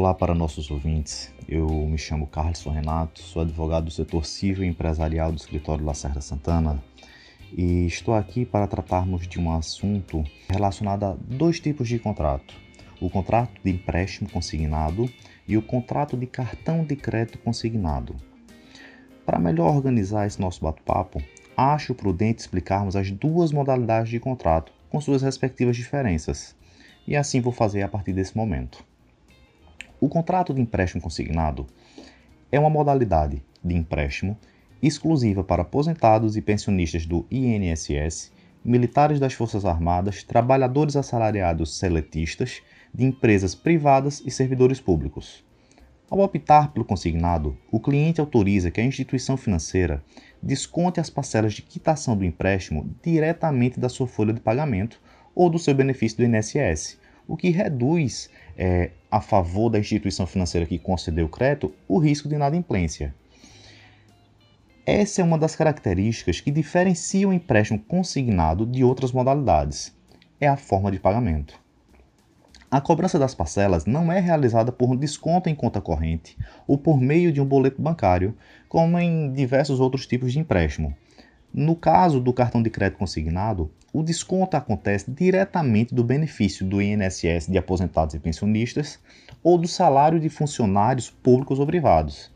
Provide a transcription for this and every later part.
Olá para nossos ouvintes. Eu me chamo Carlos Renato, sou advogado do setor civil e empresarial do escritório Lacerda Santana e estou aqui para tratarmos de um assunto relacionado a dois tipos de contrato: o contrato de empréstimo consignado e o contrato de cartão de crédito consignado. Para melhor organizar esse nosso bate-papo, acho prudente explicarmos as duas modalidades de contrato com suas respectivas diferenças, e assim vou fazer a partir desse momento. O contrato de empréstimo consignado é uma modalidade de empréstimo exclusiva para aposentados e pensionistas do INSS, militares das Forças Armadas, trabalhadores assalariados seletistas, de empresas privadas e servidores públicos. Ao optar pelo consignado, o cliente autoriza que a instituição financeira desconte as parcelas de quitação do empréstimo diretamente da sua folha de pagamento ou do seu benefício do INSS, o que reduz é, a favor da instituição financeira que concedeu o crédito o risco de inadimplência. Essa é uma das características que diferenciam o empréstimo consignado de outras modalidades. É a forma de pagamento. A cobrança das parcelas não é realizada por um desconto em conta corrente ou por meio de um boleto bancário, como em diversos outros tipos de empréstimo. No caso do cartão de crédito consignado, o desconto acontece diretamente do benefício do INSS de aposentados e pensionistas ou do salário de funcionários públicos ou privados.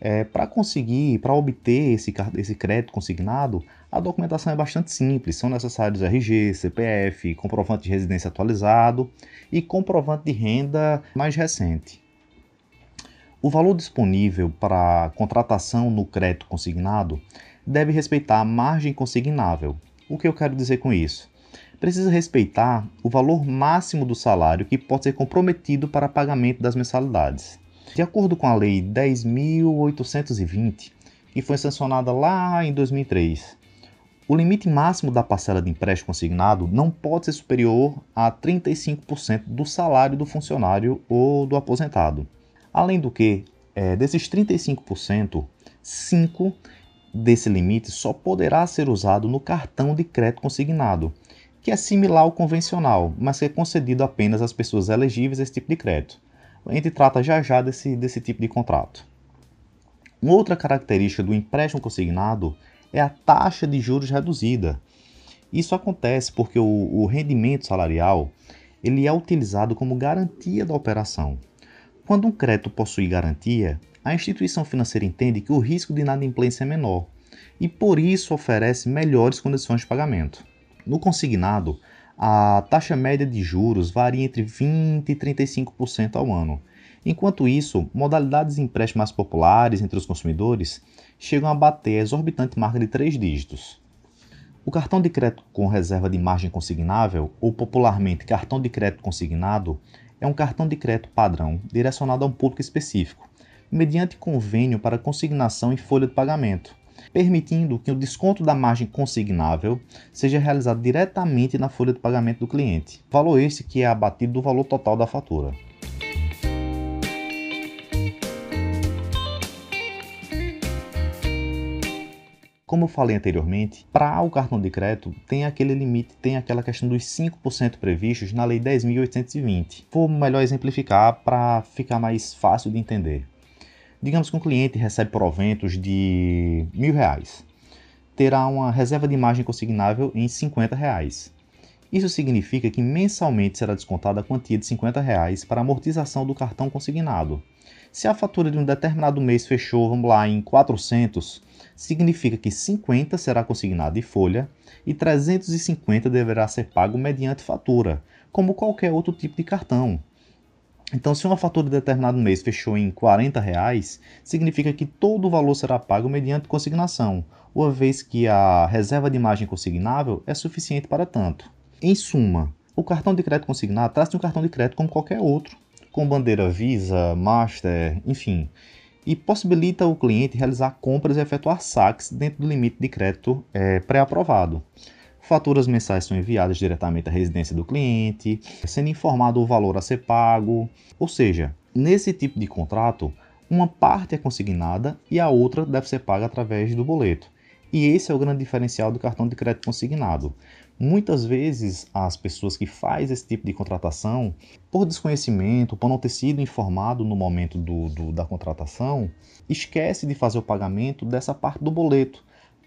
É, para conseguir, para obter esse, esse crédito consignado, a documentação é bastante simples. São necessários RG, CPF, comprovante de residência atualizado e comprovante de renda mais recente. O valor disponível para contratação no crédito consignado deve respeitar a margem consignável. O que eu quero dizer com isso? Precisa respeitar o valor máximo do salário que pode ser comprometido para pagamento das mensalidades. De acordo com a Lei 10.820, que foi sancionada lá em 2003, o limite máximo da parcela de empréstimo consignado não pode ser superior a 35% do salário do funcionário ou do aposentado. Além do que, é, desses 35%, 5% desse limite só poderá ser usado no cartão de crédito consignado, que é similar ao convencional, mas que é concedido apenas às pessoas elegíveis a esse tipo de crédito. A gente trata já já desse, desse tipo de contrato. Uma outra característica do empréstimo consignado é a taxa de juros reduzida. Isso acontece porque o, o rendimento salarial ele é utilizado como garantia da operação. Quando um crédito possui garantia, a instituição financeira entende que o risco de inadimplência é menor e por isso oferece melhores condições de pagamento. No consignado, a taxa média de juros varia entre 20% e 35% ao ano. Enquanto isso, modalidades de empréstimo mais populares entre os consumidores chegam a bater a exorbitante marca de três dígitos. O cartão de crédito com reserva de margem consignável, ou popularmente cartão de crédito consignado, é um cartão de crédito padrão direcionado a um público específico, mediante convênio para consignação em folha de pagamento, permitindo que o desconto da margem consignável seja realizado diretamente na folha de pagamento do cliente, valor esse que é abatido do valor total da fatura. Como eu falei anteriormente, para o cartão de crédito tem aquele limite, tem aquela questão dos 5% previstos na Lei 10.820. Vou melhor exemplificar para ficar mais fácil de entender. Digamos que um cliente recebe proventos de mil reais. Terá uma reserva de margem consignável em 50 reais. Isso significa que mensalmente será descontada a quantia de 50 reais para amortização do cartão consignado. Se a fatura de um determinado mês fechou, vamos lá, em 400, significa que 50 será consignado em folha e 350 deverá ser pago mediante fatura, como qualquer outro tipo de cartão. Então, se uma fatura de determinado mês fechou em 40 reais, significa que todo o valor será pago mediante consignação, uma vez que a reserva de margem consignável é suficiente para tanto. Em suma, o cartão de crédito consignado trata de um cartão de crédito como qualquer outro, com bandeira Visa, Master, enfim, e possibilita o cliente realizar compras e efetuar saques dentro do limite de crédito é, pré-aprovado. Faturas mensais são enviadas diretamente à residência do cliente, sendo informado o valor a ser pago. Ou seja, nesse tipo de contrato, uma parte é consignada e a outra deve ser paga através do boleto. E esse é o grande diferencial do cartão de crédito consignado. Muitas vezes as pessoas que fazem esse tipo de contratação, por desconhecimento, por não ter sido informado no momento do, do, da contratação, esquece de fazer o pagamento dessa parte do boleto.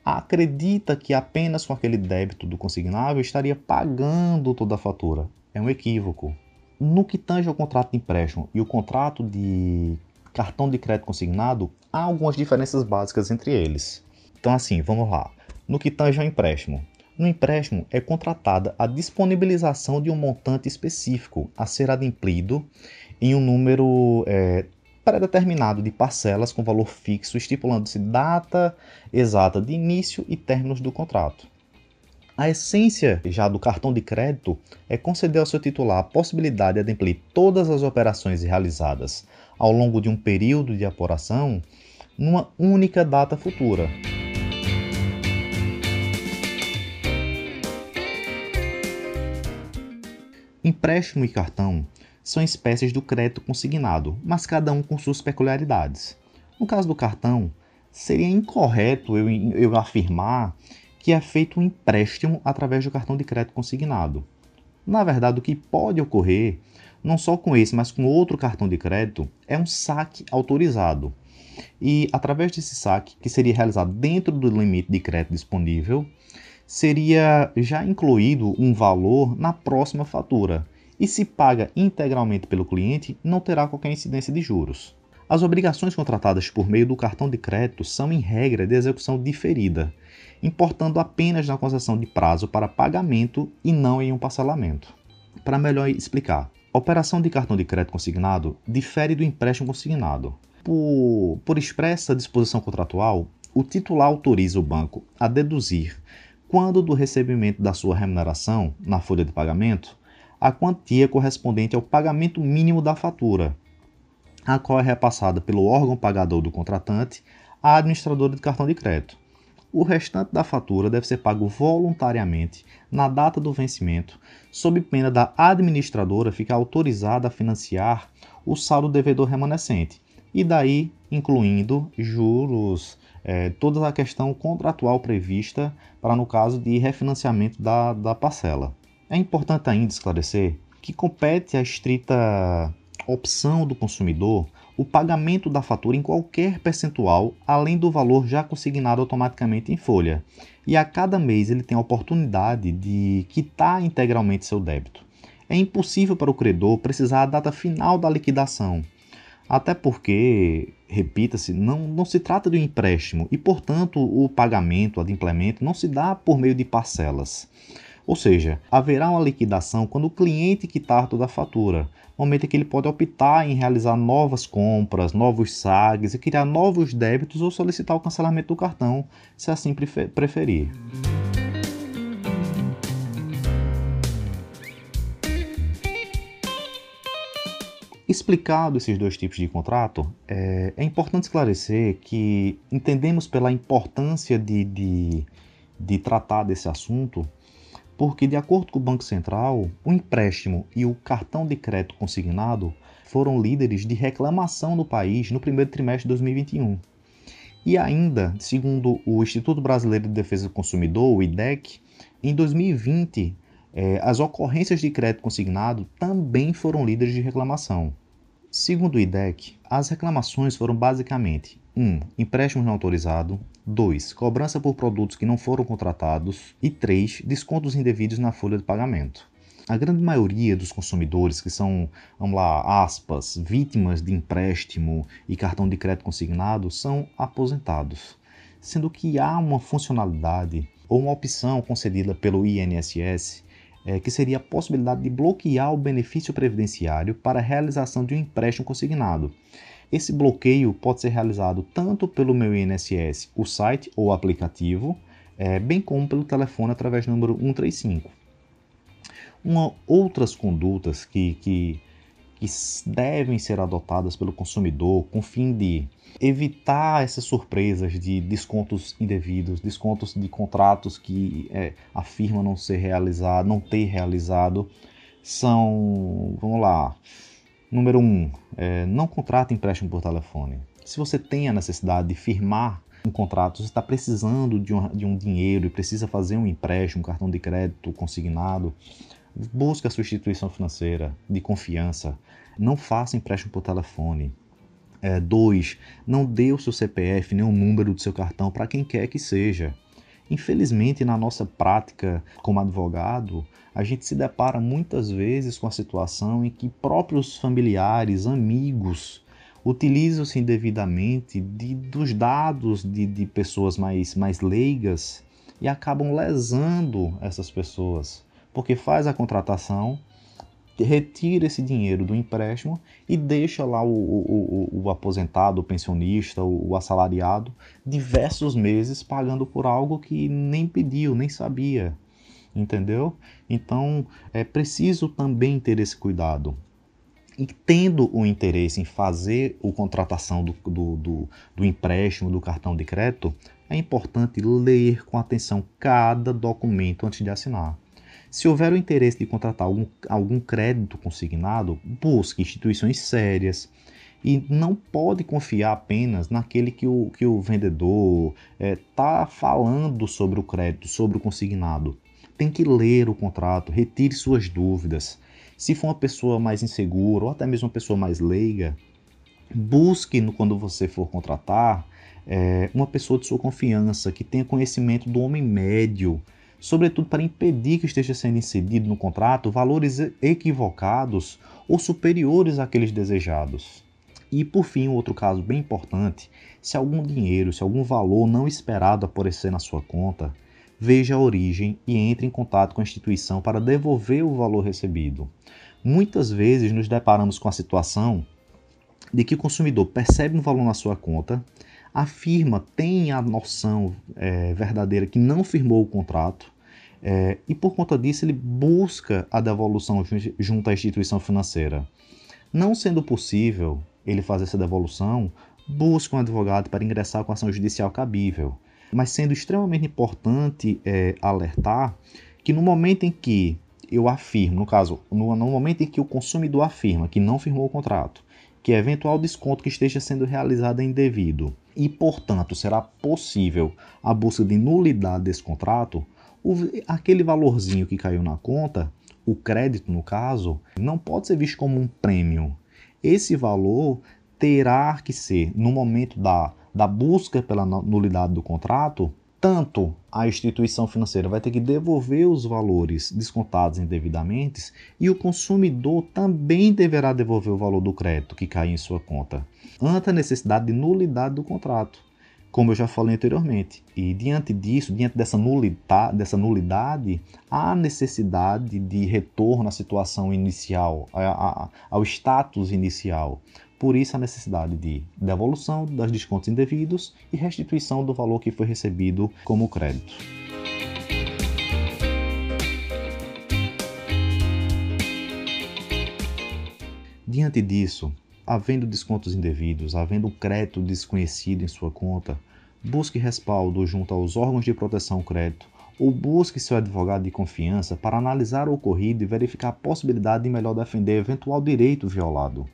Acredita que apenas com aquele débito do consignável estaria pagando toda a fatura. É um equívoco. No que tange ao contrato de empréstimo e o contrato de cartão de crédito consignado, há algumas diferenças básicas entre eles. Então, assim, vamos lá. No que tange ao empréstimo, no empréstimo é contratada a disponibilização de um montante específico a ser adimplido em um número é, pré-determinado de parcelas com valor fixo, estipulando-se data exata de início e términos do contrato. A essência já do cartão de crédito é conceder ao seu titular a possibilidade de adimplir todas as operações realizadas ao longo de um período de apuração numa única data futura. Empréstimo e cartão são espécies do crédito consignado, mas cada um com suas peculiaridades. No caso do cartão, seria incorreto eu, eu afirmar que é feito um empréstimo através do cartão de crédito consignado. Na verdade, o que pode ocorrer, não só com esse, mas com outro cartão de crédito, é um saque autorizado. E através desse saque, que seria realizado dentro do limite de crédito disponível, seria já incluído um valor na próxima fatura e se paga integralmente pelo cliente, não terá qualquer incidência de juros. As obrigações contratadas por meio do cartão de crédito são, em regra, de execução diferida, importando apenas na concessão de prazo para pagamento e não em um parcelamento. Para melhor explicar, a operação de cartão de crédito consignado difere do empréstimo consignado. Por, por expressa disposição contratual, o titular autoriza o banco a deduzir quando do recebimento da sua remuneração na folha de pagamento, a quantia correspondente ao pagamento mínimo da fatura, a qual é repassada pelo órgão pagador do contratante à administradora de cartão de crédito. O restante da fatura deve ser pago voluntariamente na data do vencimento, sob pena da administradora ficar autorizada a financiar o saldo devedor remanescente, e daí incluindo juros, é, toda a questão contratual prevista para no caso de refinanciamento da, da parcela. É importante ainda esclarecer que compete à estrita opção do consumidor o pagamento da fatura em qualquer percentual além do valor já consignado automaticamente em folha. E a cada mês ele tem a oportunidade de quitar integralmente seu débito. É impossível para o credor precisar a data final da liquidação, até porque, repita-se, não, não se trata de um empréstimo e, portanto, o pagamento, o adimplemento, não se dá por meio de parcelas. Ou seja, haverá uma liquidação quando o cliente quitar toda a fatura, momento em que ele pode optar em realizar novas compras, novos SAGs e criar novos débitos ou solicitar o cancelamento do cartão, se assim preferir. Explicado esses dois tipos de contrato, é, é importante esclarecer que entendemos pela importância de, de, de tratar desse assunto, porque, de acordo com o Banco Central, o empréstimo e o cartão de crédito consignado foram líderes de reclamação no país no primeiro trimestre de 2021. E ainda, segundo o Instituto Brasileiro de Defesa do Consumidor, o IDEC, em 2020 é, as ocorrências de crédito consignado também foram líderes de reclamação. Segundo o IDEC, as reclamações foram basicamente 1. Um, empréstimo não autorizado 2. Cobrança por produtos que não foram contratados e 3. Descontos indevidos na folha de pagamento. A grande maioria dos consumidores que são, vamos lá, aspas, vítimas de empréstimo e cartão de crédito consignado são aposentados, sendo que há uma funcionalidade ou uma opção concedida pelo INSS é, que seria a possibilidade de bloquear o benefício previdenciário para a realização de um empréstimo consignado. Esse bloqueio pode ser realizado tanto pelo meu INSS, o site ou aplicativo, é, bem como pelo telefone através do número 135. Uma, outras condutas que, que que devem ser adotadas pelo consumidor com fim de evitar essas surpresas de descontos indevidos, descontos de contratos que é, afirma não ser realizado, não ter realizado, são, vamos lá, número um, é, não contrate empréstimo por telefone. Se você tem a necessidade de firmar um contrato, você está precisando de um, de um dinheiro e precisa fazer um empréstimo, um cartão de crédito consignado, busque a substituição financeira de confiança. Não faça empréstimo por telefone. É, dois, não dê o seu CPF nem o número do seu cartão para quem quer que seja. Infelizmente, na nossa prática como advogado, a gente se depara muitas vezes com a situação em que próprios familiares, amigos, utilizam-se indevidamente de, dos dados de, de pessoas mais, mais leigas e acabam lesando essas pessoas, porque faz a contratação, retira esse dinheiro do empréstimo e deixa lá o, o, o, o aposentado, o pensionista, o, assalariado, diversos meses pagando por algo que nem pediu, nem sabia entendeu? Então é preciso também ter esse cuidado. E tendo o interesse em fazer a contratação do, do, do, do empréstimo, do cartão de crédito, é importante ler com atenção cada documento antes de assinar. Se houver o interesse de contratar algum, algum crédito consignado, busque instituições sérias e não pode confiar apenas naquele que o, que o vendedor está é, falando sobre o crédito, sobre o consignado. Tem que ler o contrato, retire suas dúvidas. Se for uma pessoa mais insegura ou até mesmo uma pessoa mais leiga, busque no, quando você for contratar é, uma pessoa de sua confiança que tenha conhecimento do homem médio, sobretudo para impedir que esteja sendo inserido no contrato valores equivocados ou superiores àqueles desejados. E por fim, um outro caso bem importante: se algum dinheiro, se algum valor não esperado aparecer na sua conta, veja a origem e entre em contato com a instituição para devolver o valor recebido. Muitas vezes nos deparamos com a situação de que o consumidor percebe um valor na sua conta, a firma tem a noção é, verdadeira que não firmou o contrato é, e por conta disso ele busca a devolução junto à instituição financeira. Não sendo possível ele fazer essa devolução, busca um advogado para ingressar com ação judicial cabível mas sendo extremamente importante é, alertar que no momento em que eu afirmo, no caso, no, no momento em que o consumidor afirma que não firmou o contrato, que eventual desconto que esteja sendo realizado é indevido e, portanto, será possível a busca de nulidade desse contrato, o, aquele valorzinho que caiu na conta, o crédito no caso, não pode ser visto como um prêmio. Esse valor terá que ser, no momento da da busca pela nulidade do contrato, tanto a instituição financeira vai ter que devolver os valores descontados indevidamente e o consumidor também deverá devolver o valor do crédito que cai em sua conta, ante a necessidade de nulidade do contrato, como eu já falei anteriormente. E diante disso, diante dessa nulidade, dessa nulidade há necessidade de retorno à situação inicial, ao status inicial, por isso, a necessidade de devolução dos descontos indevidos e restituição do valor que foi recebido como crédito. Diante disso, havendo descontos indevidos, havendo crédito desconhecido em sua conta, busque respaldo junto aos órgãos de proteção ao crédito ou busque seu advogado de confiança para analisar o ocorrido e verificar a possibilidade de melhor defender eventual direito violado.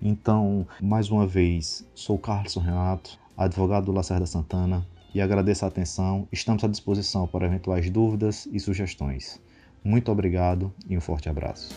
Então, mais uma vez, sou Carlos Renato, advogado do Lacerda Santana, e agradeço a atenção. Estamos à disposição para eventuais dúvidas e sugestões. Muito obrigado e um forte abraço.